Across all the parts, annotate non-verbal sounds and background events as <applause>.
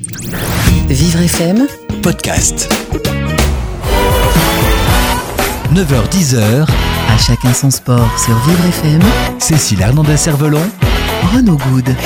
Vivre FM, podcast. 9h-10h, à chacun son sport sur Vivre FM, Cécile Hernandez-Cervelon, Renaud Good.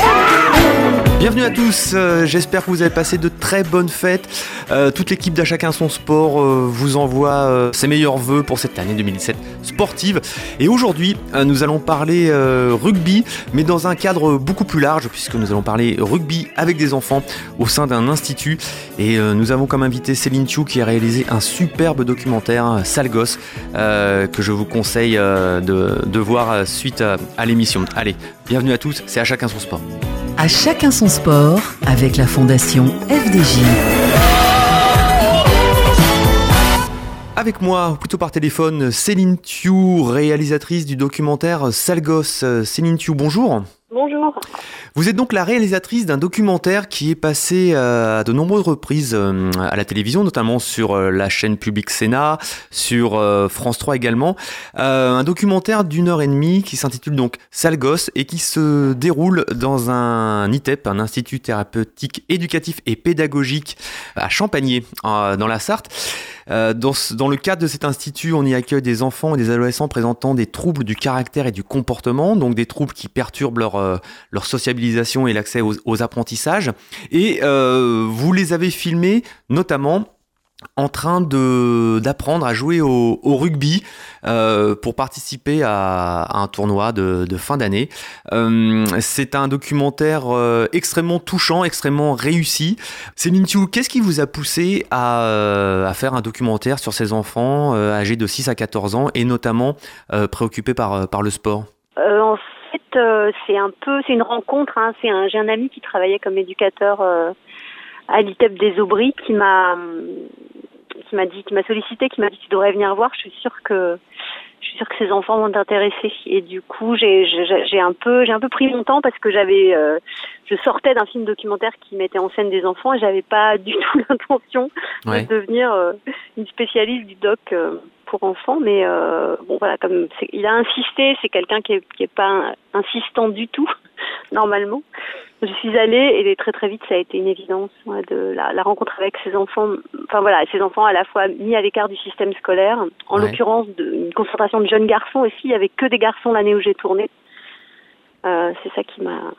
Bienvenue à tous, euh, j'espère que vous avez passé de très bonnes fêtes. Euh, toute l'équipe d'À chacun son sport euh, vous envoie euh, ses meilleurs voeux pour cette année 2017 sportive. Et aujourd'hui, nous allons parler rugby, mais dans un cadre beaucoup plus large, puisque nous allons parler rugby avec des enfants au sein d'un institut. Et nous avons comme invité Céline Thiou qui a réalisé un superbe documentaire, Sale Gosse, que je vous conseille de, voir suite à, à l'émission. Allez, bienvenue à tous, c'est À chacun son sport. À chacun son sport avec la fondation FDJ. Avec moi, plutôt par téléphone, Céline Thiou, réalisatrice du documentaire Salgos. Céline Thiou, bonjour. Bonjour. Vous êtes donc la réalisatrice d'un documentaire qui est passé euh, à de nombreuses reprises euh, à la télévision, notamment sur euh, la chaîne publique Sénat, sur euh, France 3 également. Euh, un documentaire d'une heure et demie qui s'intitule donc Salgos et qui se déroule dans un ITEP, un institut thérapeutique éducatif et pédagogique à Champagné, euh, dans la Sarthe. Euh, dans, le cadre de cet institut, on y accueille des enfants et des adolescents présentant des troubles du caractère et du comportement, donc des troubles qui perturbent leur, euh, sociabilisation et l'accès aux, aux apprentissages. Et euh, vous les avez filmés notamment en train de d'apprendre à jouer au, rugby euh, pour participer à, un tournoi de, de fin d'année. Euh, c'est un documentaire euh, extrêmement touchant, extrêmement réussi. Céline Thiou, qu'est-ce qui vous a poussé à, à faire un documentaire sur ces enfants âgés de 6 à 14 ans et notamment préoccupés par, par le sport? En fait, c'est un peu, c'est une rencontre. Hein, c'est un, j'ai un ami qui travaillait comme éducateur à l'ITEP des Aubry qui m'a, qui m'a dit, qui m'a sollicité, qui m'a dit tu devrais venir voir. Je suis sûre que, je suis sûre que ces enfants vont t'intéresser. Et du coup, j'ai, un peu, j'ai un peu pris mon temps parce que j'avais, euh, je sortais d'un film documentaire qui mettait en scène des enfants et j'avais pas <laughs> du tout l'intention Ouais. de devenir euh, une spécialiste du doc euh, pour enfants, mais bon voilà, comme il a insisté, c'est quelqu'un qui est, qui est pas insistant du tout normalement. Je suis allée et très très vite ça a été une évidence ouais, de la, la rencontre avec ces enfants. Enfin voilà, ces enfants à la fois mis à l'écart du système scolaire, en Ouais. l'occurrence de- une concentration de jeunes garçons aussi. Il y avait que des garçons l'année où j'ai tourné. Euh, c'est ça qui m'a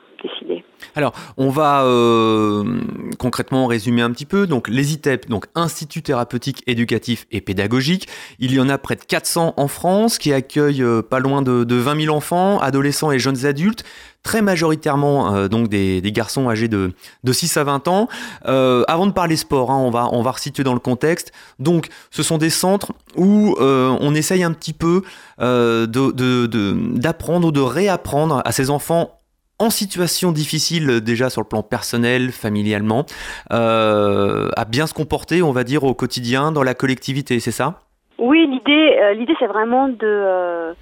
Alors, on va euh, concrètement résumer un petit peu. Donc, les ITEP, donc Institut thérapeutique éducatif et pédagogique, il y en a près de 400 en France qui accueillent euh, pas loin de, de 20 000 enfants, adolescents et jeunes adultes, très majoritairement euh, donc des, garçons âgés de, de 6 à 20 ans. Avant de parler sport, hein, on, va, on va resituer dans le contexte. Donc, ce sont des centres où on essaye un petit peu d'apprendre ou de réapprendre à ces enfants en situation difficile euh, déjà sur le plan personnel, familialement, euh, à bien se comporter, on va dire, au quotidien, dans la collectivité, c'est ça? Oui, l'idée, euh, l'idée, c'est vraiment de euh,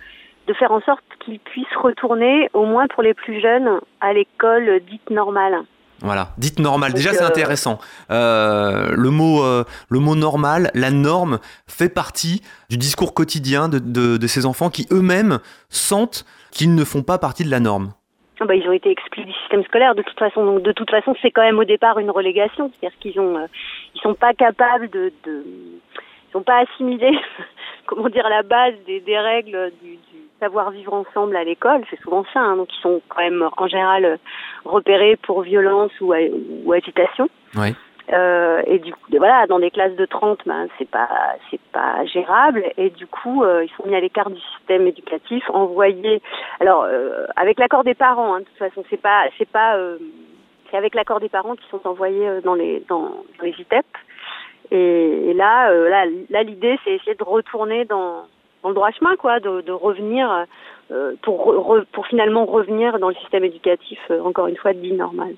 de faire en sorte qu'ils puissent retourner, au moins pour les plus jeunes, à l'école dite normale. Voilà, dites normal. Déjà, c'est intéressant. Euh, le mot, euh, le mot normal, la norme, fait partie du discours quotidien de, de, de ces enfants qui eux-mêmes sentent qu'ils ne font pas partie de la norme. Ah bah, ils ont été exclus du système scolaire de toute façon. Donc de toute façon, c'est quand même au départ une relégation, c'est-à-dire qu'ils ont, euh, ils sont pas capables de, ils sont pas assimilés, <laughs> comment dire, la base des, règles du, savoir vivre ensemble à l'école. C'est souvent ça. hein. donc ils sont quand même en général repérés pour violence ou, agitation. Ouais. Euh, et du coup, voilà, dans des classes de 30, ben, c'est pas, c'est pas gérable. Et du coup, euh, ils sont mis à l'écart du système éducatif, envoyés. Alors, euh, avec l'accord des parents, hein, de toute façon, c'est pas, c'est pas, euh, c'est avec l'accord des parents qui sont envoyés euh, dans les, dans, dans les ITEP. Et, et là, euh, là, là, l'idée, c'est essayer de retourner dans, dans le droit chemin, quoi, de, de revenir pour, pour finalement revenir dans le système éducatif, encore une fois, dit normal.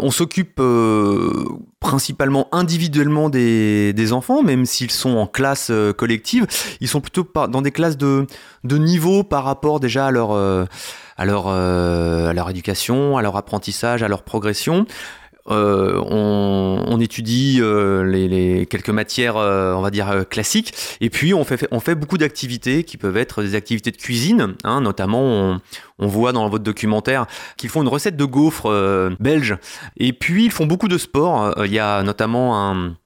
On s'occupe euh, principalement individuellement des, enfants, même s'ils sont en classe euh, collective. Ils sont plutôt dans des classes de, niveau par rapport déjà à leur, euh, à, leur, à leur éducation, à leur apprentissage, à leur progression. Euh, on, étudie euh, les, quelques matières, on va dire classiques. Et puis on fait, beaucoup d'activités qui peuvent être des activités de cuisine, hein, notamment on, voit dans votre documentaire qu'ils font une recette de gaufres belge. Et puis ils font beaucoup de sport. Il y a notamment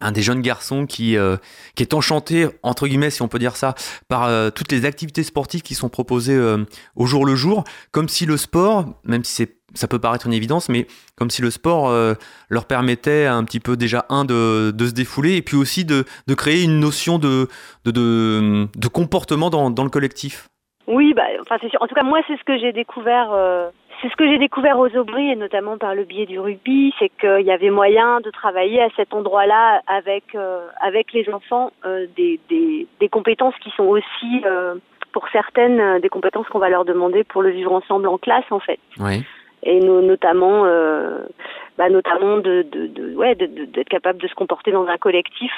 un des jeunes garçons qui, euh, est enchanté, entre guillemets, si on peut dire ça, par euh, toutes les activités sportives qui sont proposées euh, au jour le jour, comme si le sport, même si c'est ça peut paraître une évidence, mais comme si le sport leur permettait un petit peu déjà, un, de, de se défouler, et puis aussi de, de créer une notion de, de, de, comportement dans, dans, le collectif. Oui, bah, enfin, c'est sûr. En tout cas, moi, c'est ce que j'ai découvert c'est ce que j'ai découvert aux Aubry et notamment par le biais du rugby, c'est qu'il y avait moyen de travailler à cet endroit-là avec euh, avec les enfants euh, des, des, des, compétences qui sont aussi euh, pour certaines des compétences qu'on va leur demander pour le vivre ensemble en classe en fait. Oui. Et notamment bah, notamment de, de, de ouais d'être capable de se comporter dans un collectif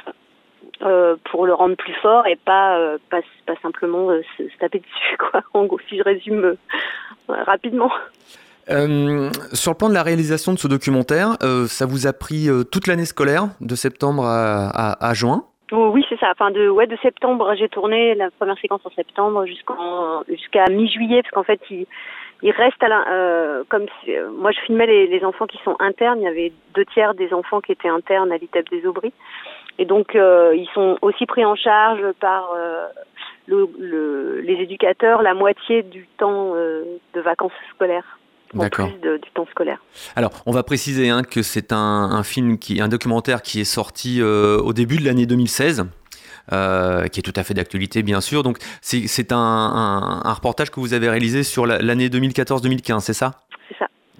pour le rendre plus fort et pas pas, pas simplement se, se, taper dessus <laughs> quoi en gros si je résume rapidement. Euh, sur le plan de la réalisation de ce documentaire, euh, ça vous a pris euh, toute l'année scolaire, de septembre à, juin? Oh, Oui, c'est ça. Enfin, de, ouais, de septembre, j'ai tourné la première séquence en septembre jusqu'à mi-juillet, parce qu'en fait, il, il reste à la, comme moi je filmais les, les, enfants qui sont internes, il y avait deux tiers des enfants qui étaient internes à l'ITEP des Aubry. Et donc, ils sont aussi pris en charge par le, les éducateurs la moitié du temps euh, de vacances scolaires. Plus du temps scolaire. Alors, on va préciser hein, que c'est un, un, film qui, un documentaire qui est sorti euh, au début de l'année 2016. Euh, qui est tout à fait d'actualité bien sûr. Donc c'est un, un, un, reportage que vous avez réalisé sur l'année 2014-2015, c'est ça?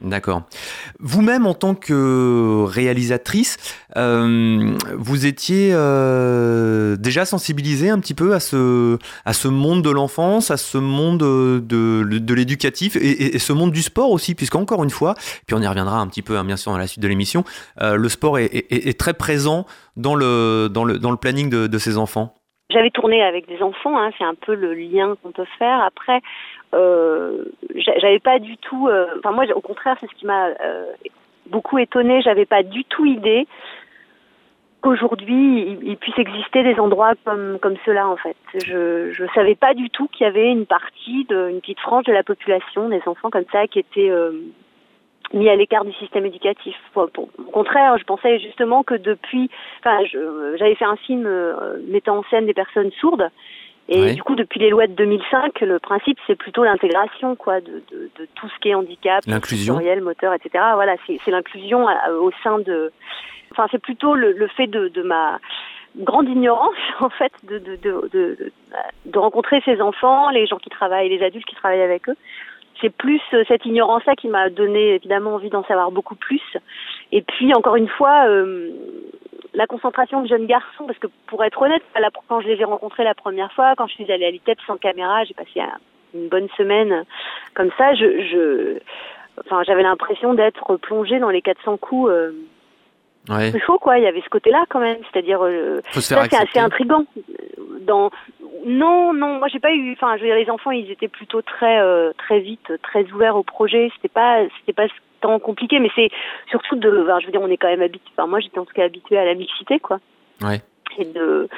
D'accord. Vous-même, en tant que réalisatrice, euh, vous étiez euh, déjà sensibilisée un petit peu à ce, à ce monde de l'enfance, à ce monde de, de, l'éducatif et, ce monde du sport aussi, puisqu'encore une fois, puis on y reviendra un petit peu hein, bien sûr dans la suite de l'émission, euh, le sport est, très présent dans le, dans le, dans le planning de, de ces enfants. J'avais tourné avec des enfants, hein, c'est un peu le lien qu'on peut faire. Après, euh, j'avais pas du tout. Euh, enfin, moi, au contraire, c'est ce qui m'a euh, beaucoup étonnée. J'avais pas du tout idée qu'aujourd'hui il, puisse exister des endroits comme comme cela en fait. Je savais pas du tout qu'il y avait une partie de une petite frange de la population des enfants comme ça qui étaient mis à l'écart du système éducatif. au contraire, je pensais justement que depuis, enfin, j'avais fait un film euh, mettant en scène des personnes sourdes, et du coup, depuis les lois de 2005, le principe c'est plutôt l'intégration, quoi, de, de, de, tout ce qui est handicap, l'inclusion, moteur, etc. Voilà, c'est l'inclusion euh, au sein de, enfin, c'est plutôt le, le fait de, de ma grande ignorance <laughs> en fait de, de, de, de, de rencontrer ces enfants, les gens qui travaillent, les adultes qui travaillent avec eux c'est plus euh, cette ignorance-là qui m'a donné évidemment envie d'en savoir beaucoup plus. Et puis encore une fois, euh, la concentration de jeunes garçons, parce que pour être honnête, quand je les ai rencontrés la première fois, quand je suis allée à l'ITEP sans caméra, j'ai passé une bonne semaine comme ça, je, je enfin j'avais l'impression d'être plongée dans les 400 coups. Euh, Ouais. chaud quoi, il y avait ce côté-là quand même, c'est-à-dire euh, ça c'est assez intrigant. Dans non non, moi j'ai pas eu, enfin je veux dire les enfants ils étaient plutôt très euh, très vite très ouverts au projet, c'était pas c'était pas tant compliqué, mais c'est surtout de, enfin, je veux dire on est quand même habitué, enfin moi j'étais en tout cas habituée à la mixité quoi. Ouais. Et de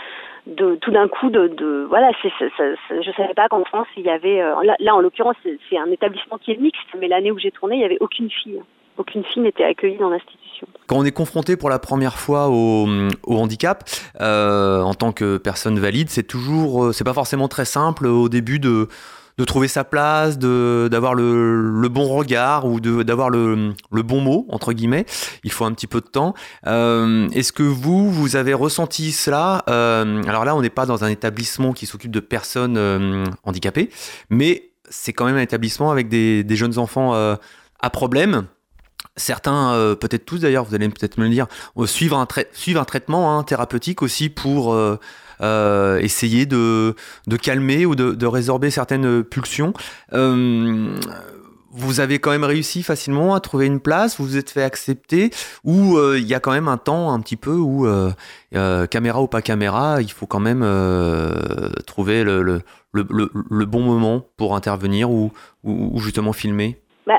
de tout d'un coup de, de voilà c'est je savais pas qu'en France il y avait euh, là, là en l'occurrence c'est un établissement qui est mixte mais l'année où j'ai tourné il y avait aucune fille aucune fille n'était accueillie dans l'institution. Quand on est confronté pour la première fois au, handicap, euh, en tant que personne valide, c'est toujours, euh, c'est pas forcément très simple au début de, de trouver sa place, d'avoir le, le, bon regard ou d'avoir le, le, bon mot entre guillemets. Il faut un petit peu de temps. Euh, Est-ce que vous vous avez ressenti cela? Alors là, on n'est pas dans un établissement qui s'occupe de personnes handicapées, mais c'est quand même un établissement avec des, des jeunes enfants à problème Certains, euh, peut-être tous d'ailleurs, vous allez peut-être me le dire, euh, suivent, un suivent un traitement hein, thérapeutique aussi pour euh, euh, essayer de, de, calmer ou de, de résorber certaines pulsions. Euh, vous avez quand même réussi facilement à trouver une place, vous vous êtes fait accepter, ou il y a quand même un temps un petit peu où, caméra ou pas caméra, il faut quand même trouver le, le, le, le, bon moment pour intervenir ou, ou, ou justement filmer? Bah,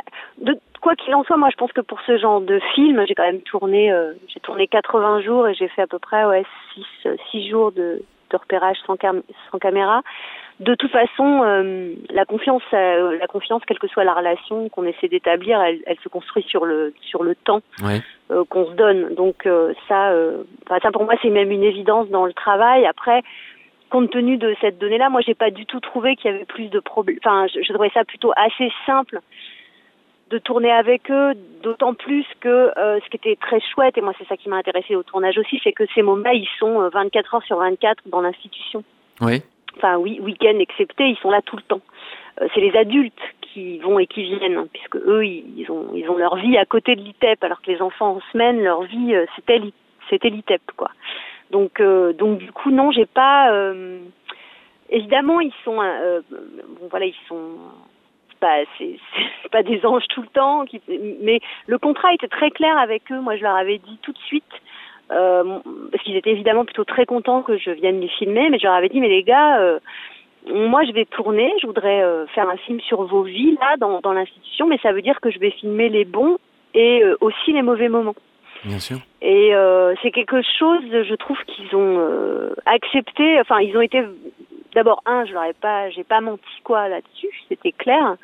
quoi qu'il en soit, moi je pense que pour ce genre de film, j'ai quand même tourné, euh, j'ai tourné 80 jours et j'ai fait à peu près ouais 6 6 jours de, de repérage sans, cam sans caméra. De toute façon, euh, la confiance, euh, la confiance, quelle que soit la relation qu'on essaie d'établir, elle, elle, se construit sur le sur le temps euh, qu'on se donne. Donc euh, ça, euh, ça pour moi c'est même une évidence dans le travail. Après, compte tenu de cette donnée-là, moi j'ai pas du tout trouvé qu'il y avait plus de problèmes. Enfin, je, je trouvais ça plutôt assez simple de tourner avec eux, d'autant plus que euh, ce qui était très chouette, et moi c'est ça qui m'a intéressé au tournage aussi, c'est que ces moments-là, ils sont euh, 24 heures sur 24 dans l'institution. Oui. Enfin oui, week-end excepté, ils sont là tout le temps. Euh, c'est les adultes qui vont et qui viennent, hein, puisque eux, ils, ont, ils ont leur vie à côté de l'ITEP, alors que les enfants en semaine, leur vie, euh, c'était l'I- c'était l'ITEP, quoi. Donc, euh, donc du coup, non, j'ai pas. euh, évidemment, ils sont, euh, bon, voilà, ils sont pas, c'est c'est pas des anges tout le temps, qui, mais le contrat était très clair avec eux. Moi, je leur avais dit tout de suite, euh, parce qu'ils étaient évidemment plutôt très contents que je vienne les filmer, mais je leur avais dit, mais les gars, euh, moi, je vais tourner, je voudrais euh, faire un film sur vos vies là, dans, dans l'institution, mais ça veut dire que je vais filmer les bons et aussi les mauvais moments. Bien sûr. Et c'est quelque chose, je trouve qu'ils ont accepté. Enfin, ils ont été. D'abord, un, je leur ai pas, j'ai pas menti quoi là-dessus, c'était clair.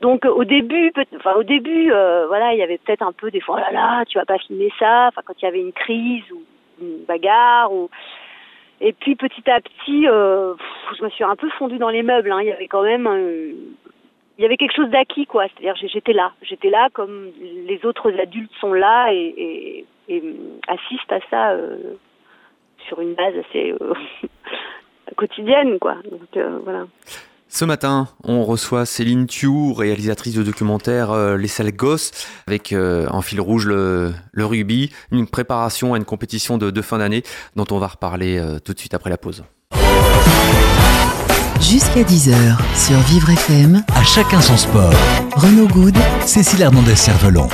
Donc au début, enfin au début, euh, voilà, il y avait peut-être un peu des fois, oh là là, tu vas pas filmer ça. Enfin, quand il y avait une crise ou une bagarre. Et puis petit à petit, euh, je me suis un peu fondue dans les meubles. Hein. Il y avait quand même, euh, il y avait quelque chose d'acquis, quoi. C'est-à-dire, j'étais là, j'étais là comme les autres adultes sont là et, assistent à ça sur une base assez quotidienne, quoi. Donc euh, voilà. Ce matin, on reçoit Céline Thiou, réalisatrice de documentaire euh, Les Sales Gosses, avec euh, en fil rouge le, le rugby, une préparation à une compétition de, de fin d'année dont on va reparler euh, tout de suite après la pause. Jusqu'à 10h sur Vivre FM, À chacun son sport. Renaud Good Cécile Hernandez-Cervelon.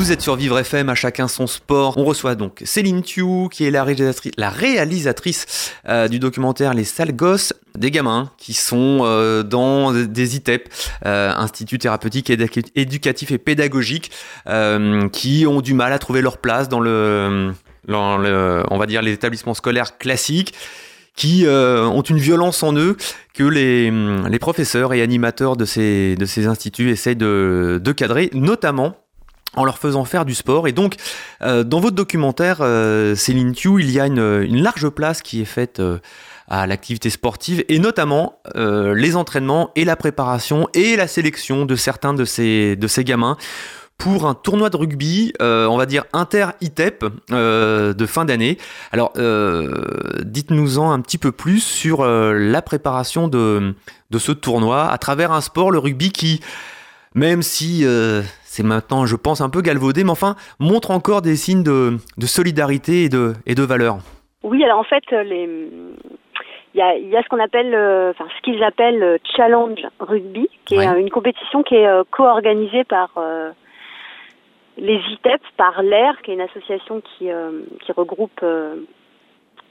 Vous êtes sur Vivre FM, à chacun son sport. On reçoit donc Céline Thiou, qui est la réalisatrice, euh, du documentaire Les Sales Gosses, des gamins qui sont euh, dans des ITEP, euh, Institut thérapeutique, Édu- éducatif et pédagogique, euh, qui ont du mal à trouver leur place dans le, on va dire, les établissements scolaires classiques qui ont une violence en eux que les, professeurs et animateurs de ces, instituts essayent de cadrer, notamment en leur faisant faire du sport. Et donc, euh, dans votre documentaire, euh, Céline Thiou, il y a une, large place qui est faite euh, à l'activité sportive, et notamment les entraînements et la préparation et la sélection de certains de ces, gamins pour un tournoi de rugby, on va dire inter-ITEP de fin d'année. Alors, dites-nous-en un petit peu plus sur la préparation de ce tournoi à travers un sport, le rugby, qui, même si euh, c'est maintenant, je pense, un peu galvaudé, mais enfin, montre encore des signes de, de solidarité et de, et de valeur. Oui, alors en fait, euh, les il y a, il y a ce qu'on appelle, euh, enfin ce qu'ils appellent Challenge Rugby, qui est Ouais. une compétition qui est euh, co-organisée par les ITEP, par l'AIR, qui est une association qui, qui regroupe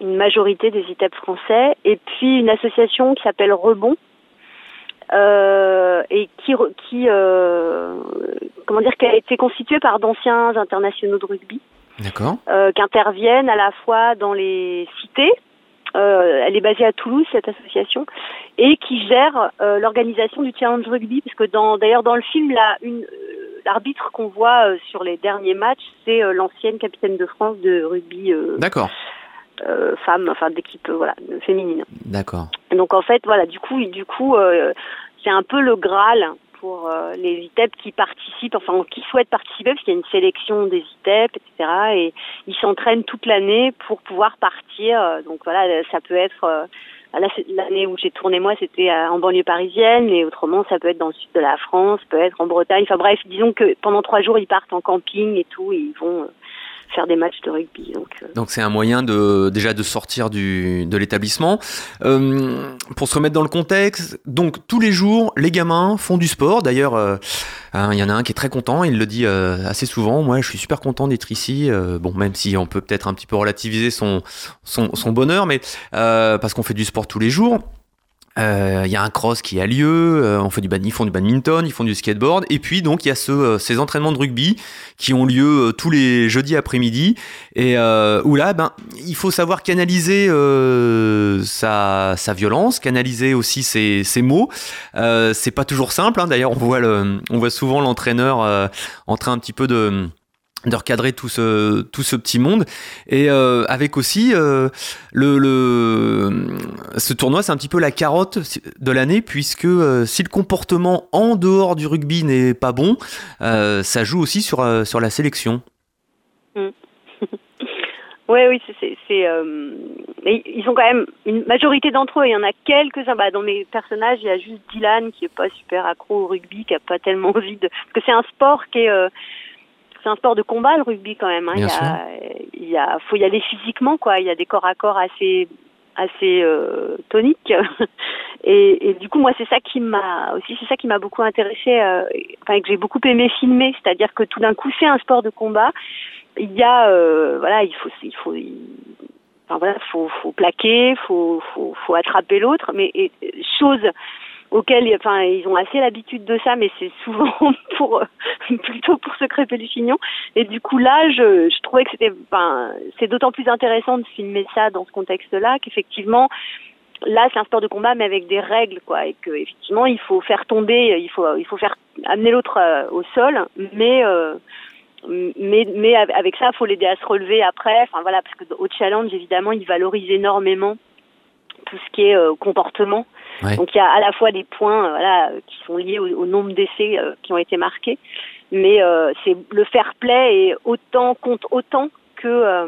une majorité des ITEP français, et puis une association qui s'appelle Rebond, euh, et qui, euh, comment dire, qui a été constituée par d'anciens internationaux de rugby D'accord euh, qui interviennent à la fois dans les cités. Elle est basée à Toulouse cette association et qui gère l'organisation du challenge rugby parce que dans d'ailleurs dans le film là une l'arbitre qu'on voit euh, sur les derniers matchs c'est euh, l'ancienne capitaine de France de rugby euh, D'accord. femme enfin d'équipe voilà féminine. D'accord. Donc en fait voilà du coup du coup euh, c'est un peu le graal pour euh, les ITEP qui participent, enfin qui souhaitent participer, parce qu'il y a une sélection des ITEP, etc. Et ils s'entraînent toute l'année pour pouvoir partir. Euh, Donc voilà, ça peut être euh, l'année où j'ai tourné moi, c'était euh, en banlieue parisienne, mais autrement ça peut être dans le sud de la France, peut être en Bretagne. Enfin bref, disons que pendant trois jours ils partent en camping et tout, et ils vont euh, faire des matchs de rugby. Donc euh, Donc c'est un moyen de déjà de sortir du, de l'établissement. Euh, pour se remettre dans le contexte, donc tous les jours, les gamins font du sport. D'ailleurs, euh, hein, il y en a un qui est très content, il le dit euh, assez souvent. Moi, je suis super content d'être ici. Bon, même si on peut peut-être un petit peu relativiser son, son, son bonheur, mais parce qu'on fait du sport tous les jours. Euh, il y a un cross qui a lieu, euh, on fait du ils font du badminton, ils font du skateboard, et puis donc il y a ce, euh, ces entraînements de rugby qui ont lieu tous les jeudis après-midi, et où là, ben, il faut savoir canaliser sa, sa, violence, canaliser aussi ses, ses mots. c'est pas toujours simple, hein. d'ailleurs on voit on voit souvent l'entraîneur en train un petit peu de de recadrer tout ce tout ce petit monde et euh, avec aussi euh, le, le ce tournoi c'est un petit peu la carotte de l'année puisque euh, si le comportement en dehors du rugby n'est pas bon ça joue aussi sur sur la sélection mm. <laughs> Oui, oui, c'est. ils sont quand même une majorité d'entre eux. Il y en a quelques-uns. Bah, dans mes personnages, il y a juste Dylan qui est pas super accro au rugby, qui a pas tellement envie de. Parce que c'est un sport qui est c'est un sport de combat le rugby quand même. Hein. il, y a, il y a, faut y aller physiquement quoi. Il y a des corps à corps assez assez euh, toniques. <laughs> et, et, du coup moi c'est ça qui m'a aussi c'est ça qui m'a beaucoup intéressé, euh, enfin que j'ai beaucoup aimé filmer, c'est-à-dire que tout d'un coup c'est un sport de combat. Il y a euh, voilà il faut il faut enfin voilà faut faut plaquer, faut faut, faut attraper l'autre, mais et, chose auxquels enfin ils ont assez l'habitude de ça mais c'est souvent <laughs> pour plutôt pour se crêper du chignon et du coup là je, je trouvais que c'était enfin c'est d'autant plus intéressant de filmer ça dans ce contexte là qu'effectivement là c'est un sport de combat mais avec des règles quoi et que effectivement il faut faire tomber il faut il faut faire amener l'autre euh, au sol mais euh, mais mais avec ça il faut l'aider à se relever après. Enfin voilà parce que au challenge évidemment il valorise énormément tout ce qui est euh, comportement. Donc il y a à la fois des points euh, voilà, qui sont liés au, nombre d'essais euh, qui ont été marqués, mais c'est le fair play et autant compte autant que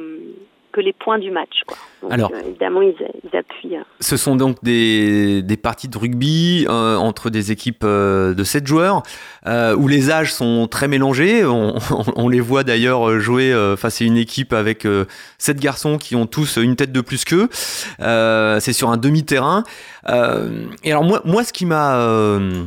que les points du match. Quoi. Alors, évidemment, ils, appuient. Ce sont donc des, des parties de rugby entre des équipes de 7 joueurs où les âges sont très mélangés. On, on, les voit d'ailleurs jouer face à une équipe avec 7 garçons qui ont tous une tête de plus qu'eux. C'est sur un demi-terrain. Euh, et alors moi, moi ce qui m'a euh,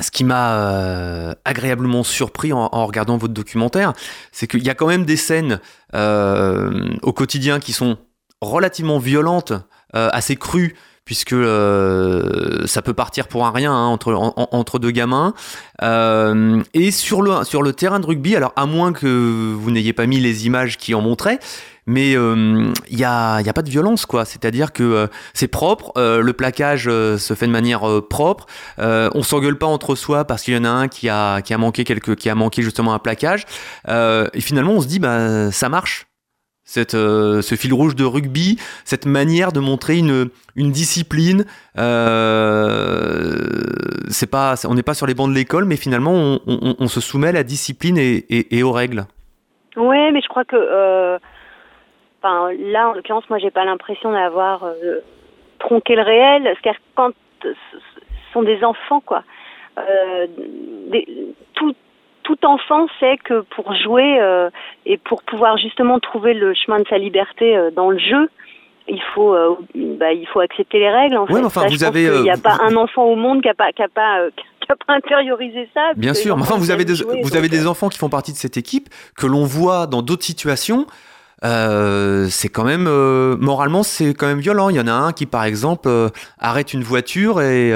ce qui m'a euh, agréablement surpris en, regardant votre documentaire, c'est qu'il y a quand même des scènes au quotidien qui sont relativement violentes, assez crues, puisque ça peut partir pour un rien hein, entre, entre deux gamins. et sur le, sur le terrain de rugby, alors à moins que vous n'ayez pas mis les images qui en montraient, mais il euh, n'y a, y a pas de violence quoi c'est à dire que euh, c'est propre euh, le plaquage se fait de manière propre on s'engueule pas entre soi parce qu'il y en a un qui a, qui a manqué quelque, qui a manqué justement un plaquage et finalement on se dit bah ça marche cette, ce fil rouge de rugby, cette manière de montrer une, une discipline. c'est pas, on n'est pas sur les bancs de l'école, mais finalement, on, se soumet à la discipline et, et, et aux règles. Oui, mais je crois que Enfin, là, en l'occurrence, moi, j'ai pas l'impression d'avoir euh, tronqué le réel. C'est-à-dire quand ce sont des enfants, quoi. Euh, tout, tout enfant sait que pour jouer euh, et pour pouvoir justement trouver le chemin de sa liberté euh, dans le jeu, il faut, euh, bah, il faut accepter les règles. En fait. enfin, vous avez. Il n'y a pas un enfant au monde qui n'a pas, qui a pas, qui a pas intériorisé ça. Bien sûr, mais enfin, vous avez des, vous avez des enfants qui font partie de cette équipe que l'on voit dans d'autres situations euh, c'est quand même euh, moralement c'est quand même violent. Il y en a un qui par exemple euh, arrête une voiture et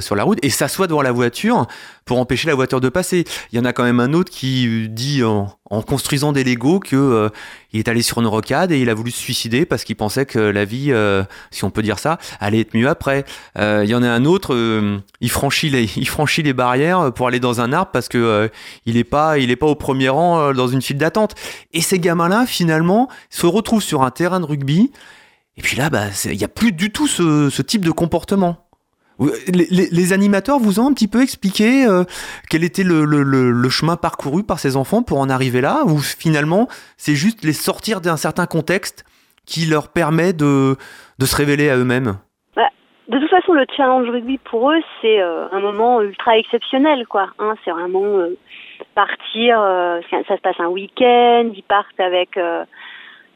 sur la route et s'assoit devant la voiture pour empêcher la voiture de passer. Il y en a quand même un autre qui dit en, construisant des Legos que euh, il est allé sur une rocade et il a voulu se suicider parce qu'il pensait que la vie, euh, si on peut dire ça, allait être mieux après. Euh, il y en a un autre, il franchit les, <laughs> il franchit les barrières pour aller dans un arbre parce que il est pas, il est pas au premier rang dans une file d'attente. Et ces gamins-là, finalement, se retrouvent sur un terrain de rugby. Et puis là, bah, il n'y a plus du tout ce type de comportement. Les, animateurs vous ont un petit peu expliqué euh, quel était le, chemin parcouru par ces enfants pour en arriver là Ou finalement, c'est juste les sortir d'un certain contexte qui leur permet de, se révéler à eux-mêmes? Bah, De toute façon, le challenge rugby pour eux, c'est euh, un moment ultra exceptionnel. quoi. Hein. c'est vraiment euh, partir, ça se passe un week-end, ils partent avec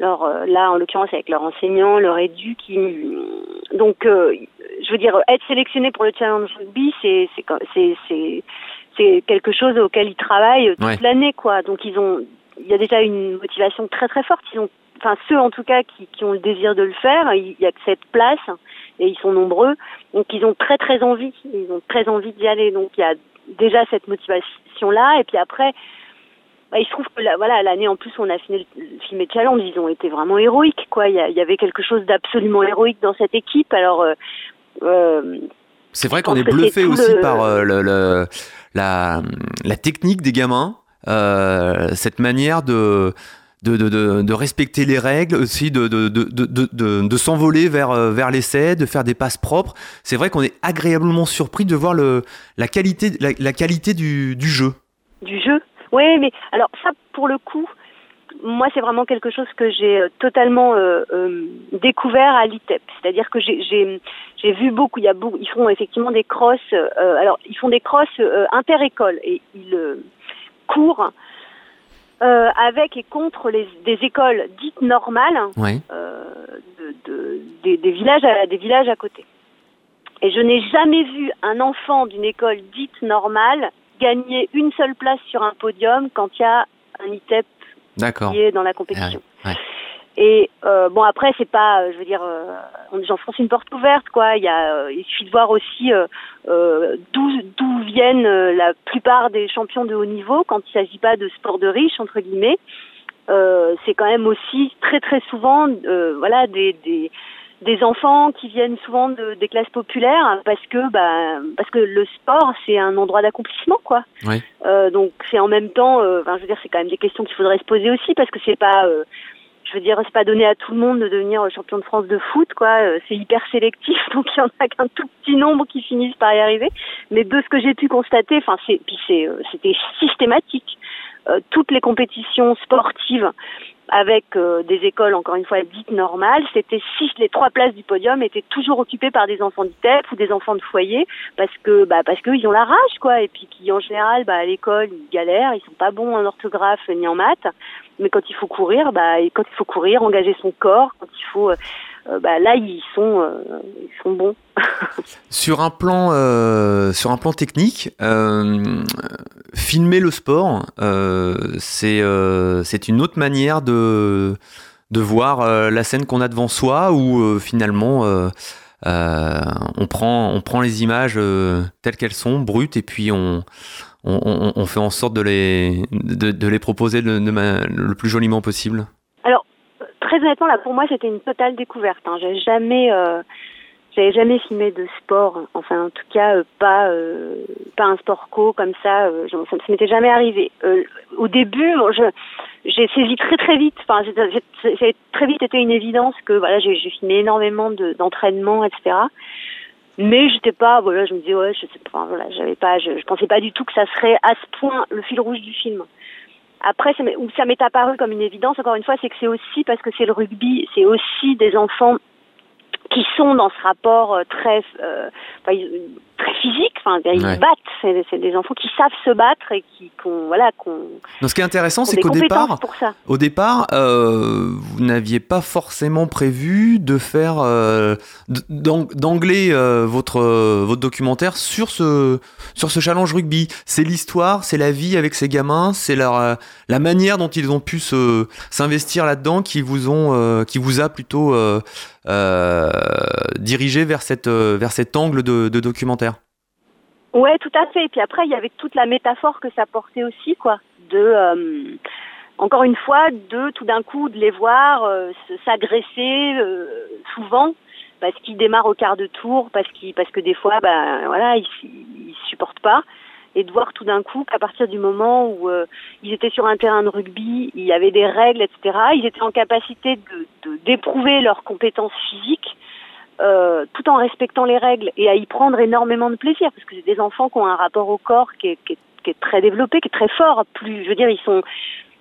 alors là, en l'occurrence, avec leur enseignant, leur édu, qui donc je veux dire, être sélectionné pour le Challenge Rugby, c'est c'est c'est c'est quelque chose auquel ils travaillent toute l'année, quoi. Donc ils ont, il y a déjà une motivation très très forte. Ils ont, enfin ceux en tout cas qui, qui ont le désir de le faire, il y a que cette place et ils sont nombreux, donc ils ont très très envie, ils ont très envie d'y aller. Donc il y a déjà cette motivation là, et puis après, bah, il se trouve que la, voilà l'année en plus on a fini le, film challenge, ils ont été vraiment héroïques quoi. Il y, avait quelque chose d'absolument héroïque dans cette équipe. Alors euh, euh c'est vrai qu'on est bluffé aussi par euh, le, le, la, la technique des gamins, euh, cette manière de de, de, de, respecter les règles, aussi de, de, de s'envoler vers, euh, vers l'essai, de faire des passes propres. C'est vrai qu'on est agréablement surpris de voir le, la qualité, la, qualité du, du jeu. Du jeu? Oui, mais alors ça, pour le coup, moi, c'est vraiment quelque chose que j'ai euh, totalement euh, découvert à l'ITEP. C'est-à-dire que j'ai vu beaucoup, il y a beaucoup, ils font effectivement des crosses, alors ils font des crosses inter-écoles et ils courent euh, avec et contre les, des écoles dites normales euh, de, des, des, villages à, des villages à côté. Et je n'ai jamais vu un enfant d'une école dite normale gagner une seule place sur un podium quand il y a un ITEP qui est dans la compétition. Ah et euh, bon après c'est pas, euh, je veux dire, euh, j'enfonce une porte ouverte quoi. Il y a, euh, il suffit de voir aussi d'où d'où viennent la plupart des champions de haut niveau quand il s'agit pas de sport de riche entre guillemets. c'est quand même aussi très très souvent, voilà, des, des des enfants qui viennent souvent de, des classes populaires parce que bah parce que le sport c'est un endroit d'accomplissement quoi. Oui. donc c'est en même temps, enfin je veux dire c'est quand même des questions qu'il faudrait se poser aussi parce que c'est pas je veux dire, c'est pas donné à tout le monde de devenir champion de France de foot, quoi. Euh, c'est hyper sélectif, <laughs> donc il y en a qu'un tout petit nombre qui finissent par y arriver. Mais de ce que j'ai pu constater, enfin, c'est, puis c'est, euh, c'était systématique. Euh, toutes les compétitions sportives avec des écoles encore une fois dites normales, c'était six, les trois places du podium étaient toujours occupées par des enfants d'ITEP ou des enfants de foyer parce que bah parce qu'ils ont la rage quoi. Et puis qui en général bah à l'école ils galèrent, ils sont pas bons en orthographe ni en maths. Mais quand il faut courir, bah, quand il faut courir, engager son corps, quand il faut, euh, euh, bah, là ils sont, euh, ils sont bons. <laughs> sur un plan, sur un plan technique, filmer le sport, c'est, une autre manière de, de voir la scène qu'on a devant soi, ou finalement. on prend on prend les images telles qu'elles sont brutes et puis on on, fait en sorte de les, de, les proposer le, plus joliment possible très honnêtement, là, pour moi, c'était une totale découverte. Hein. J'ai jamais, euh, j'avais jamais filmé de sport. Enfin, en tout cas, euh, pas, euh, pas un sport co comme ça. Euh, ça ne m'était jamais arrivé. au début, j'ai saisi très très vite. Enfin, très vite été une évidence que voilà, j'ai filmé énormément d'entraînement, etc mais j'étais pas voilà je me disais ouais je sais pas voilà j'avais pas je, pensais pas du tout que ça serait à ce point le fil rouge du film après où ça m'est apparu comme une évidence encore une fois c'est que c'est aussi parce que c'est le rugby c'est aussi des enfants qui sont dans ce rapport euh, très euh, très physique enfin ils battent. C'est des enfants qui savent se battre et qui qu'on voilà qu'on ce qui est intéressant c'est qu'au départ au départ euh, vous n'aviez pas forcément prévu de faire euh, d'angler euh, votre votre documentaire sur ce sur ce challenge rugby. C'est l'histoire c'est la vie avec ces gamins c'est leur la manière dont ils ont pu se s'investir là-dedans qui vous ont qui vous a plutôt euh, dirigé vers, cette, euh, vers cet angle de, de documentaire. Ouais, tout à fait. Et puis après, il y avait toute la métaphore que ça portait aussi, quoi. De, euh, encore une fois, de tout d'un coup de les voir s'agresser souvent parce qu'ils démarrent au quart de tour, parce qu'ils, parce que des fois, ben voilà, ils, ils supportent pas et de voir tout d'un coup qu'à partir du moment où euh, ils étaient sur un terrain de rugby, il y avait des règles, etc., ils étaient en capacité de d'éprouver leurs compétences physiques euh, tout en respectant les règles et à y prendre énormément de plaisir parce que c'est des enfants qui ont un rapport au corps qui est, qui est, qui est très développé, qui est très fort. Plus, je veux dire, ils sont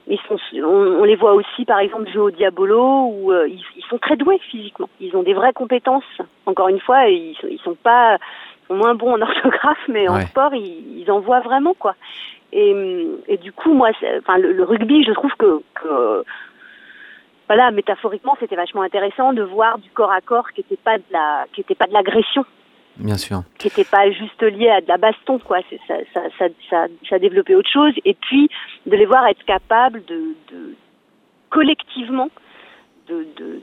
ils sont, on, les voit aussi, par exemple, jouer au diabolo, où euh, ils, ils, sont très doués physiquement. Ils ont des vraies compétences. Encore une fois, ils, ils sont pas moins bons en <laughs> orthographe, mais en sport, ils, ils, en voient vraiment, quoi. Et, et du coup, moi, enfin, le, rugby, je trouve que, que voilà, métaphoriquement, c'était vachement intéressant de voir du corps à corps qui n'était pas de la, qui était pas de l'agression. Bien sûr. Qui n'était pas juste lié à de la baston, quoi. Ça, ça, ça, ça, ça développait autre chose. Et puis, de les voir être capables de, de collectivement, de, de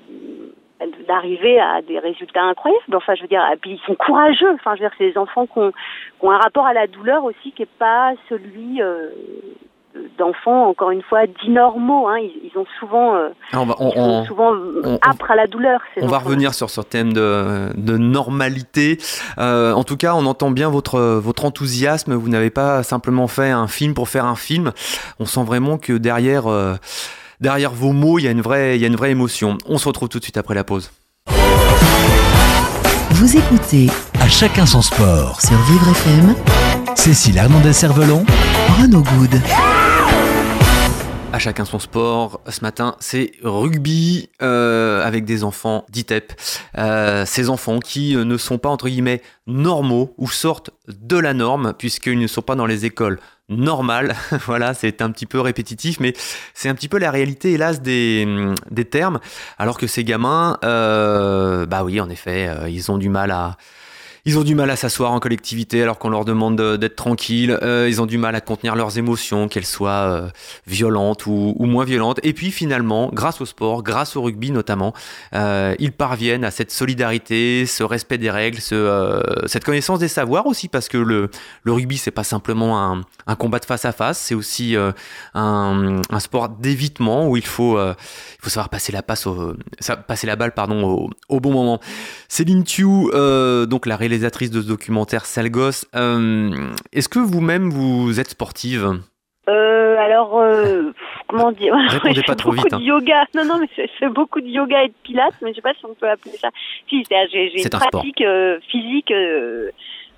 d'arriver à des résultats incroyables. Enfin, je veux dire, et puis ils sont courageux. Enfin, je veux dire, c'est des enfants qui ont, qui ont, un rapport à la douleur aussi qui est pas celui euh, d'enfants, encore une fois, dits normaux. Hein. Ils, ils, ont souvent, euh, on va, on, ils sont souvent on, âpres à la douleur. Ces on va revenir sur ce thème de, de normalité. Euh, en tout cas, on entend bien votre, votre enthousiasme. Vous n'avez pas simplement fait un film pour faire un film. On sent vraiment que derrière, euh, derrière vos mots, il y, a une vraie, il y a une vraie émotion. On se retrouve tout de suite après la pause. Vous écoutez À chacun son sport. sur Vivre FM Cécile Hernandez-Cervelon, Renaud Good. À chacun son sport. Ce matin, c'est rugby euh, avec des enfants d'ITEP. Euh, ces enfants qui euh, ne sont pas, entre guillemets, normaux ou sortent de la norme, puisqu'ils ne sont pas dans les écoles normales. <laughs> voilà, c'est un petit peu répétitif, mais c'est un petit peu la réalité, hélas, des, des termes. Alors que ces gamins, bah oui, en effet, ils ont du mal à ils ont du mal à s'asseoir en collectivité alors qu'on leur demande d'être tranquilles. Euh, ils ont du mal à contenir leurs émotions, qu'elles soient euh, violentes ou, moins violentes. Et puis finalement, grâce au sport, grâce au rugby notamment, euh, ils parviennent à cette solidarité, ce respect des règles, ce, cette connaissance des savoirs aussi, parce que le, le rugby, c'est pas simplement un, combat de face à face, c'est aussi un, sport d'évitement où il faut, savoir passer la, passe passer la balle pardon, au, bon moment. Céline Thiou, donc la réalisatrice réalisatrice de ce documentaire Salgos. Euh, Est-ce que vous-même vous êtes sportive? Euh, Alors, euh, comment dire? Répondez <laughs> je pas fais trop beaucoup vite. de hein. yoga. Non, non, mais je fais beaucoup de yoga et de pilates, mais je sais pas si on peut appeler ça. Si, j'ai une pratique euh, physique euh,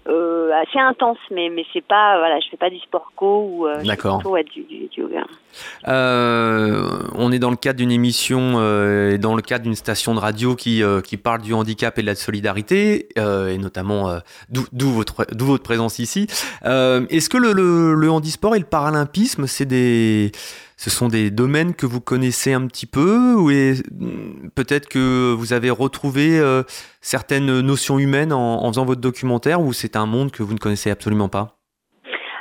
euh, assez intense, mais mais c'est pas voilà, je fais pas du sport co ou euh, D'accord. plutôt ouais, du, du, du yoga. Euh, on est dans le cadre d'une émission euh, et dans le cadre d'une station de radio qui, euh, qui parle du handicap et de la solidarité, euh, et notamment euh, d'où d'où votre, d'où votre présence ici. Euh, Est-ce que le, le, le handisport et le paralympisme, c'est des, ce sont des domaines que vous connaissez un petit peu ou est- peut-être que vous avez retrouvé euh, certaines notions humaines en, en faisant votre documentaire ou c'est un monde que vous ne connaissez absolument pas?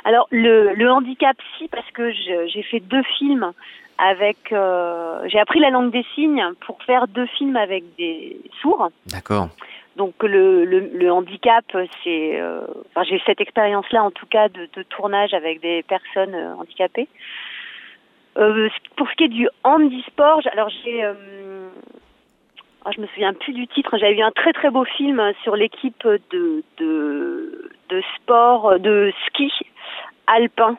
Alors le, le handicap, si, parce que j'ai fait deux films avec. euh, j'ai appris la langue des signes pour faire deux films avec des sourds. D'accord. Donc le, le, le handicap, c'est. euh, enfin, j'ai cette expérience-là, en tout cas, de, de tournage avec des personnes euh, handicapées. Euh, pour ce qui est du handisport, alors j'ai. Euh, ah, je me souviens plus du titre. J'avais vu un très très beau film sur l'équipe de, de de sport de ski alpin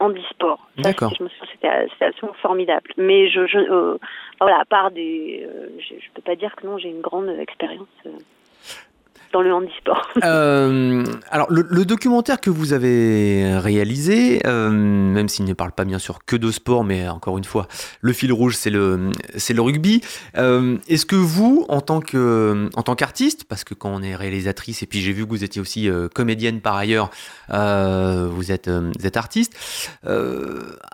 handisport. D'accord. c'était- Je me souviens, c'était c'était absolument formidable. Mais je, je euh, voilà, à part des, euh, je, je peux pas dire que non, j'ai une grande expérience dans le handisport. <laughs> Euh, alors, le, documentaire que vous avez réalisé, euh, même s'il ne parle pas bien sûr que de sport, mais encore une fois, le fil rouge, c'est le, le rugby. Euh, Est-ce que vous, en tant que, en qu'artiste, parce que quand on est réalisatrice, et puis j'ai vu que vous étiez aussi euh, comédienne par ailleurs, vous êtes, vous êtes artiste.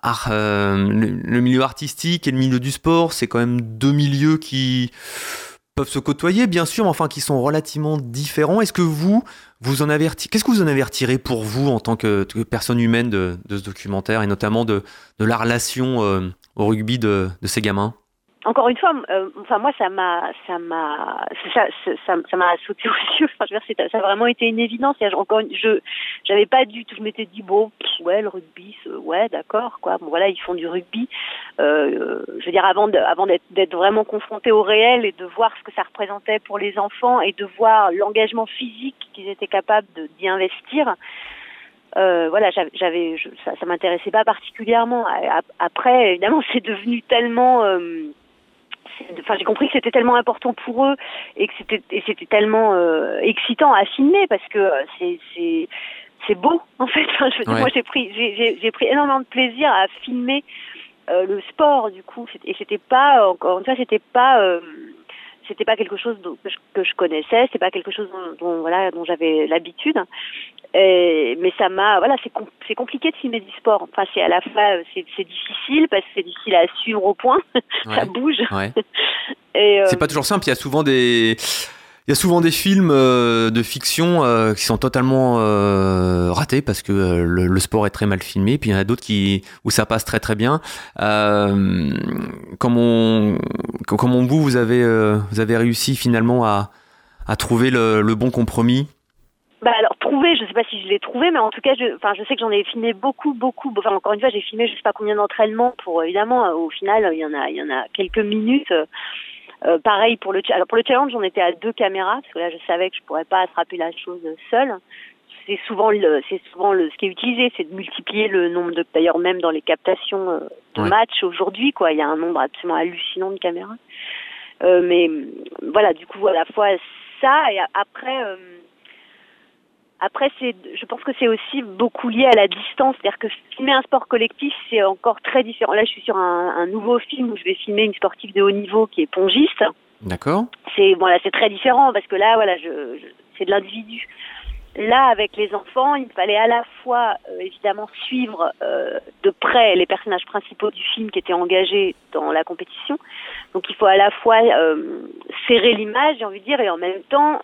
Art, le, le milieu artistique et le milieu du sport, c'est quand même deux milieux qui peuvent se côtoyer, bien sûr, mais enfin qui sont relativement différents. Est-ce que vous, vous en avez qu'est-ce que vous en avez retiré pour vous en tant que, personne humaine de, ce documentaire et notamment de, la relation euh, au rugby de ces gamins? Encore une fois, euh, enfin moi ça m'a ça m'a ça ça ça m'a sauté aux <laughs> yeux. Enfin, je veux dire, ça a vraiment été une évidence. Encore, une- je j'avais pas du tout. Je m'étais dit bon, ouais, le rugby, ouais, d'accord, quoi. Bon voilà, ils font du rugby. Euh, je veux dire, avant de, avant d'être d'être vraiment confronté au réel et de voir ce que ça représentait pour les enfants et de voir l'engagement physique qu'ils étaient capables d'y investir. Euh, voilà, j'avais, ça, ça m'intéressait pas particulièrement. Après, évidemment, <laughs> c'est devenu tellement euh, enfin j'ai compris que c'était tellement important pour eux et que c'était et c'était tellement euh, excitant à filmer parce que euh, c'est c'est c'est beau en fait. <laughs> Enfin, je veux dire, Ouais. moi j'ai pris j'ai j'ai- j'ai pris énormément de plaisir à filmer euh, le sport du coup. Et c'était pas encore une fois c'était pas euh, c'était pas quelque chose que je, que je connaissais c'est pas quelque chose dont, dont, voilà dont j'avais l'habitude et, mais ça m'a voilà c'est com- c'est compliqué de filmer du sport enfin c'est à la fois euh, c'est c'est difficile parce que c'est difficile à suivre au point <laughs> ça bouge Ouais. <laughs> euh, C'est pas toujours simple. Il y a souvent des, il y a souvent des films euh, de fiction euh, qui sont totalement euh, ratés parce que euh, le, le sport est très mal filmé. Puis il y en a d'autres qui où ça passe très très bien. Euh, comme on, comment vous vous avez vous avez réussi finalement à, à trouver le, le bon compromis trouver, je sais pas si je l'ai trouvé, mais en tout cas, je, enfin, je sais que j'en ai filmé beaucoup, beaucoup. Enfin, encore une fois, j'ai filmé je sais pas combien d'entraînements pour évidemment. Au final, il y en a, il y en a quelques minutes. Euh, pareil pour le alors pour le challenge, on était à deux caméras parce que là, je savais que je pourrais pas attraper la chose seule. C'est souvent le, c'est souvent le, ce qui est utilisé, c'est de multiplier le nombre de, d'ailleurs même dans les captations euh, de matchs aujourd'hui, quoi. Il y a un nombre absolument hallucinant de caméras. Euh, mais voilà, du coup, à la fois ça et après. Euh, après, c'est, je pense que c'est aussi beaucoup lié à la distance, c'est-à-dire que filmer un sport collectif, c'est encore très différent. Là, je suis sur un, un, nouveau film où je vais filmer une sportive de haut niveau qui est pongiste. D'accord. C'est voilà, c'est très différent parce que là, voilà, je, je c'est de l'individu. Là, avec les enfants, il fallait à la fois euh, évidemment suivre euh, de près les personnages principaux du film qui étaient engagés dans la compétition. Donc, il faut à la fois euh, serrer l'image, j'ai envie de dire, et en même temps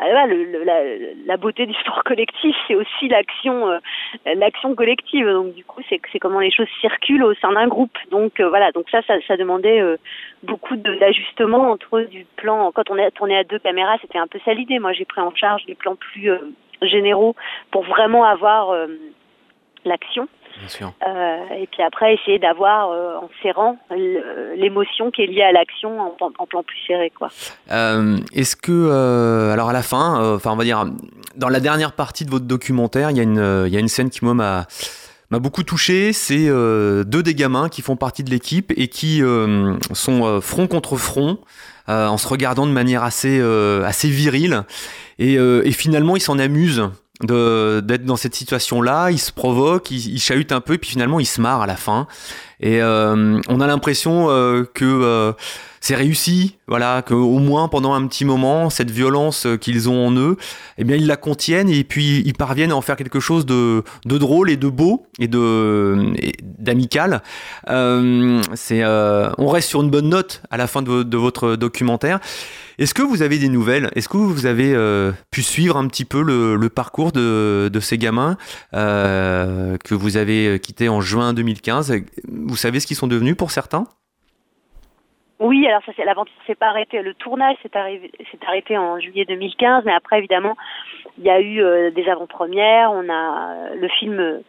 euh, ah, le, la, beauté du sport collectif, c'est aussi l'action, euh, l'action collective. Donc du coup, c'est c'est comment les choses circulent au sein d'un groupe. Donc euh, voilà, donc ça, ça, ça demandait euh, beaucoup d'ajustements entre du plan. Quand on est tourné à deux caméras, c'était un peu ça l'idée. Moi, j'ai pris en charge les plans plus généraux pour vraiment avoir l'action. Euh, et puis après, essayer d'avoir, euh, en serrant, l'émotion qui est liée à l'action en, en, plan plus serré. quoi. Euh, Est-ce que, alors à la fin, enfin on va dire, dans la dernière partie de votre documentaire, il y, a une, il y a une scène qui, moi, m'a m'a beaucoup touché, c'est deux des gamins qui font partie de l'équipe et qui sont front contre front, en se regardant de manière assez, assez virile. Et, et finalement, ils s'en amusent d'être dans cette situation-là, il se provoque, il, il, chahute un peu, et puis finalement il se marre à la fin. Et euh, on a l'impression euh, que euh, c'est réussi, voilà, que au moins pendant un petit moment, cette violence qu'ils ont en eux, eh bien ils la contiennent et puis ils parviennent à en faire quelque chose de, drôle et de beau et de d'amical. On reste sur une bonne note à la fin de, votre documentaire. Est-ce que vous avez des nouvelles? Est-ce que vous avez pu suivre un petit peu le, parcours de, ces gamins que vous avez quittés en juin 2015 Vous savez ce qu'ils sont devenus pour certains? Oui, alors ça c'est l'aventure s'est pas arrêtée. Le tournage s'est arrêté, arrêté en juillet 2015, mais après évidemment il y a eu euh, des avant-premières. On a le film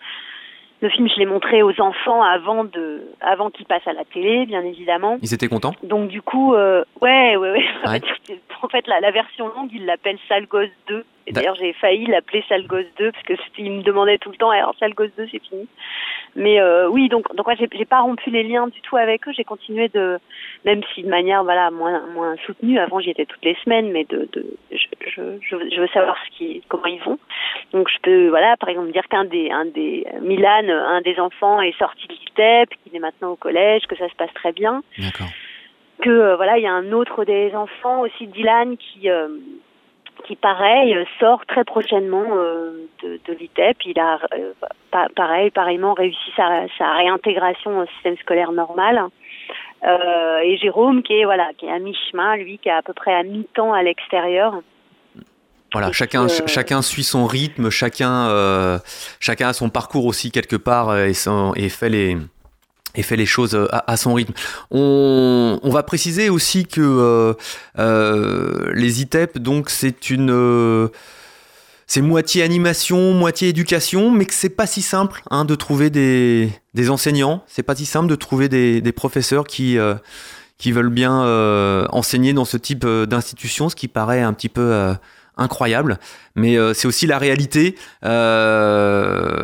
le film, je l'ai montré aux enfants avant de, avant qu'ils passent à la télé, bien évidemment. Ils étaient contents? Donc du coup, euh, ouais, ouais, ouais. ouais. <laughs> en fait, la, la version longue, ils l'appellent Sale Gosse 2. D'ailleurs, j'ai failli l'appeler Sale Gosse 2 parce que il me demandait tout le temps, alors Sale Gosse 2, c'est fini. Mais euh, oui, donc donc ouais, j'ai pas rompu les liens du tout avec eux. J'ai continué de, même si de manière voilà moins moins soutenue. Avant, j'y étais toutes les semaines, mais de, de je, je, je, veux savoir ce qui, comment ils vont. Donc je peux voilà, par exemple dire qu'un des un des Milan, un des enfants est sorti de l'ITEP, qu'il est maintenant au collège, que ça se passe très bien. D'accord. Que euh, voilà, il y a un autre des enfants aussi, Dylan, qui euh, qui pareil sort très prochainement euh, de, de l'ITEP. Il a euh, pareil, pareillement réussi sa, sa, réintégration au système scolaire normal. Euh, et Jérôme qui est voilà qui est à mi-chemin, lui qui est à peu près à mi-temps à l'extérieur. Voilà, chacun, euh... chacun suit son rythme, chacun, euh, chacun a son parcours aussi quelque part et, son, et fait les, et fait les choses à, à son rythme. On, on, va préciser aussi que euh, euh, les ITEP, donc c'est une euh, c'est moitié animation, moitié éducation, mais que c'est pas si simple hein, de trouver des, des enseignants. C'est pas si simple de trouver des, des professeurs qui euh, qui veulent bien euh, enseigner dans ce type d'institution, ce qui paraît un petit peu incroyable, mais euh, c'est aussi la réalité. Euh,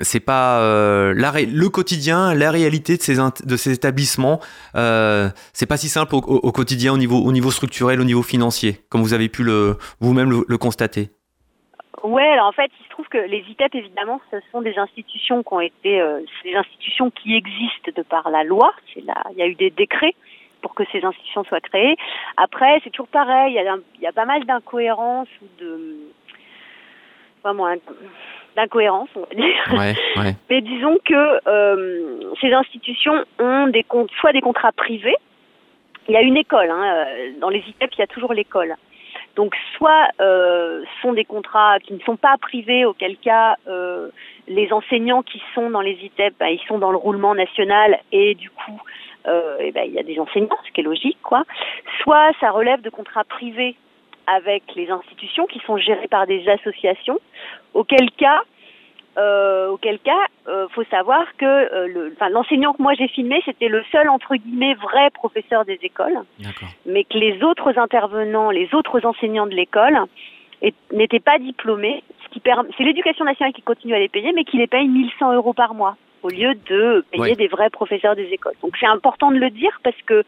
c'est pas euh, le quotidien, la réalité de ces de ces établissements. C'est pas si simple au, quotidien au niveau au niveau structurel, au niveau financier, comme vous avez pu le vous-même le, constater. Ouais, alors en fait, il se trouve que les ITEP, évidemment, ce sont des institutions qui ont été, des institutions qui existent de par la loi. Il y a eu des décrets pour que ces institutions soient créées. Après, c'est toujours pareil, il y a, il y a pas mal d'incohérences ou de vraiment d'incohérences, on va dire. Ouais, ouais. <laughs> Mais disons que euh, ces institutions ont des comptes, soit des contrats privés. Il y a une école, hein, dans les ITEP, il y a toujours l'école. Donc, soit euh, sont des contrats qui ne sont pas privés, auquel cas euh, les enseignants qui sont dans les ITEP, bah, ils sont dans le roulement national et du coup, euh, eh ben, il y a des enseignants, ce qui est logique, quoi. Soit ça relève de contrats privés avec les institutions qui sont gérées par des associations, auquel cas, euh, auquel cas, euh, faut savoir que euh, le, l'enseignant que moi j'ai filmé, c'était le seul entre guillemets vrai professeur des écoles, mais que les autres intervenants, les autres enseignants de l'école n'étaient pas diplômés. Ce qui permet, c'est l'éducation nationale qui continue à les payer, mais qui les paye 1100 euros par mois au lieu de payer des vrais professeurs des écoles. Donc c'est important de le dire parce que,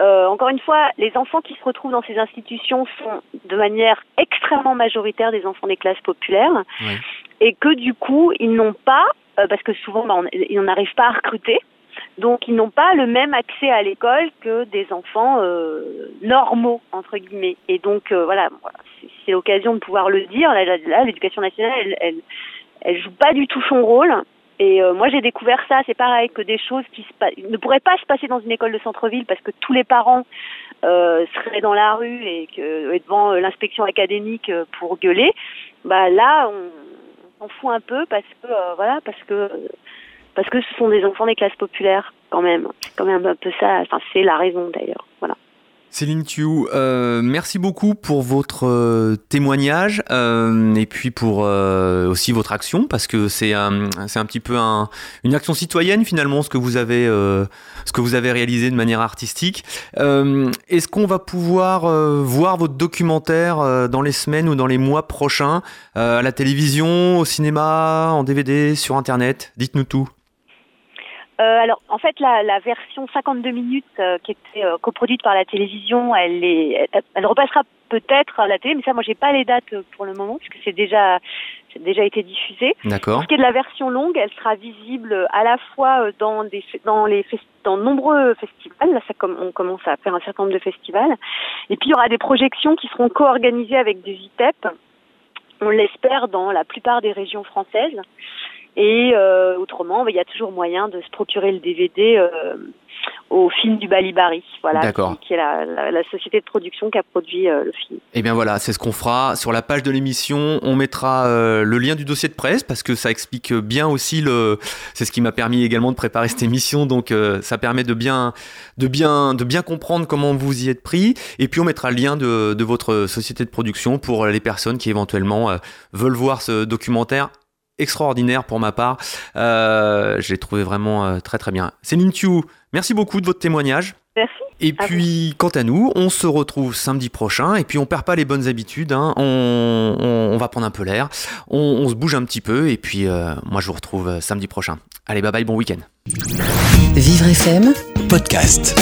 euh, encore une fois, les enfants qui se retrouvent dans ces institutions sont de manière extrêmement majoritaire des enfants des classes populaires et que du coup, ils n'ont pas, euh, parce que souvent bah, on, ils n'arrivent pas à recruter, donc ils n'ont pas le même accès à l'école que des enfants euh, normaux entre guillemets. Et donc euh, voilà, c'est l'occasion de pouvoir le dire. Là, l'éducation nationale, elle, elle, elle joue pas du tout son rôle. Et euh, moi, j'ai découvert ça, c'est pareil, que des choses qui se ne pourraient pas se passer dans une école de centre-ville parce que tous les parents euh, seraient dans la rue et, que, et devant euh, l'inspection académique euh, pour gueuler. Bah là, on s'en fout un peu parce que voilà, parce que parce que ce sont des enfants des classes populaires quand même. C'est quand même un peu ça. Enfin, c'est la raison d'ailleurs. Voilà. Céline Thieu, euh, merci beaucoup pour votre euh, témoignage euh, et puis pour euh, aussi votre action parce que c'est un, c'est un petit peu un, une action citoyenne finalement ce que vous avez euh, ce que vous avez réalisé de manière artistique. Est-ce qu'on va pouvoir voir votre documentaire dans les semaines ou dans les mois prochains à la télévision, au cinéma, en DVD, sur internet? Dites-nous tout. Euh, alors, en fait, la, la version 52 minutes euh, qui était euh, coproduite par la télévision, elle est, elle, repassera peut-être à la télé, mais ça, moi, j'ai pas les dates pour le moment puisque c'est déjà, c'est déjà été diffusé. D'accord. Pour ce qui est de la version longue, elle sera visible à la fois dans des, dans les, dans nombreux festivals. Là, ça, on commence à faire un certain nombre de festivals. Et puis, il y aura des projections qui seront co-organisées avec des ITEP. On l'espère dans la plupart des régions françaises. Et euh, autrement, il y a toujours moyen de se procurer le DVD euh, au film du Balibari, voilà, qui, qui, est la, la, la, société de production qui a produit euh, le film. Et eh bien voilà, c'est ce qu'on fera sur la page de l'émission. On mettra euh, le lien du dossier de presse parce que ça explique bien aussi le. C'est ce qui m'a permis également de préparer cette émission, donc euh, ça permet de bien, de bien, de bien comprendre comment vous y êtes pris. Et puis on mettra le lien de, de votre société de production pour les personnes qui éventuellement veulent voir ce documentaire extraordinaire pour ma part. Euh, J'ai trouvé vraiment euh, très très bien. Céline Thiou, merci beaucoup de votre témoignage. Merci. Et puis, quant à nous, on se retrouve samedi prochain. Et puis, on perd pas les bonnes habitudes. Hein. On, on, on, va prendre un peu l'air. On, on, se bouge un petit peu. Et puis, euh, moi, je vous retrouve euh, samedi prochain. Allez, bye bye, bon week-end. Vivre FM Podcast.